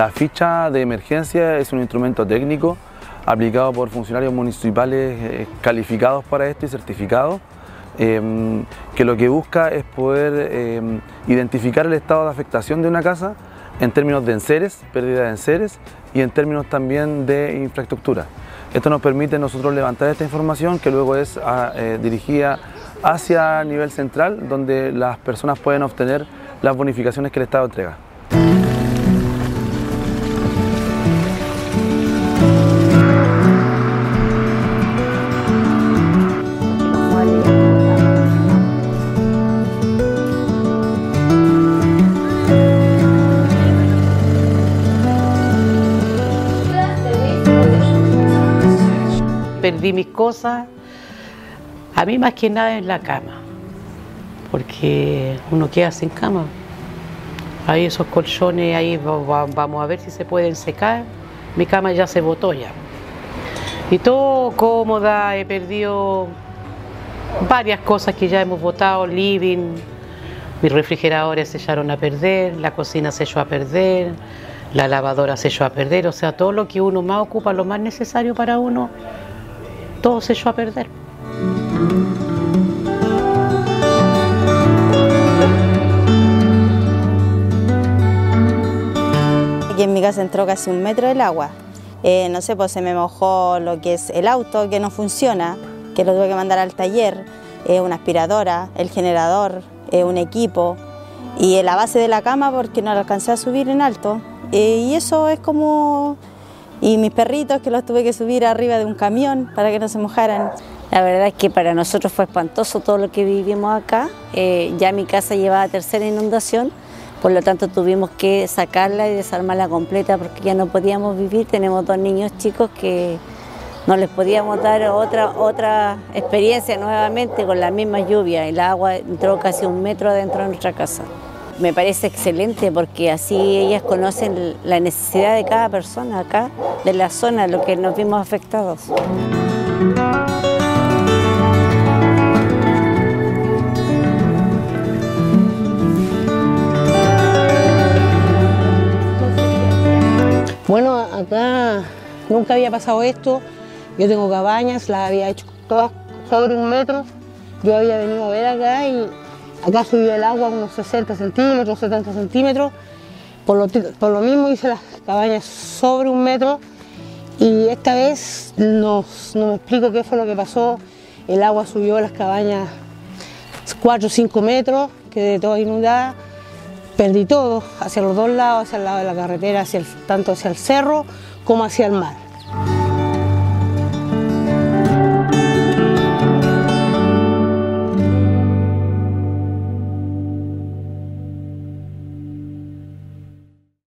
La ficha de emergencia es un instrumento técnico aplicado por funcionarios municipales eh, calificados para esto y certificados, em, que lo que busca es poder em, identificar el estado de afectación de una casa en términos de enseres, pérdida de enseres y en términos también de infraestructura. Esto nos permite nosotros levantar esta información que luego es ah, eh, dirigida hacia nivel central donde las personas pueden obtener las bonificaciones que el Estado entrega. Perdí mis cosas, a mí más que nada en la cama, porque uno queda sin cama. Hay esos colchones, ahí vamos a ver si se pueden secar. Mi cama ya se botó ya. Y todo cómoda, he perdido varias cosas que ya hemos botado, living, mis refrigeradores se echaron a perder, la cocina se echó a perder, la lavadora se echó a perder, o sea, todo lo que uno más ocupa, lo más necesario para uno, todo se echó a perder. Aquí en mi casa entró casi un metro del agua. Eh, no sé, pues se me mojó lo que es el auto que no funciona, que lo tuve que mandar al taller, eh, una aspiradora, el generador, eh, un equipo y la base de la cama porque no la alcancé a subir en alto. y eso es como y mis perritos que los tuve que subir arriba de un camión para que no se mojaran. La verdad es que para nosotros fue espantoso todo lo que vivimos acá. Eh, ya mi casa llevaba tercera inundación, por lo tanto tuvimos que sacarla y desarmarla completa porque ya no podíamos vivir. Tenemos dos niños chicos que no les podíamos dar otra, otra experiencia nuevamente con la misma lluvia. El agua entró casi un metro adentro de nuestra casa me parece excelente porque así ellas conocen la necesidad de cada persona acá, de la zona, lo que nos vimos afectados. Bueno, acá nunca había pasado esto. Yo tengo cabañas, las había hecho todas sobre un metro. Yo había venido a ver acá y Acá subió el agua unos 60 centímetros, 70 centímetros. Por lo, mismo hice las cabañas sobre un metro y esta vez no me explico qué fue lo que pasó. El agua subió a las cabañas 4 o 5 metros, quedé toda inundada. Perdí todo, hacia los dos lados, hacia el lado de la carretera, hacia tanto hacia el cerro como hacia el mar.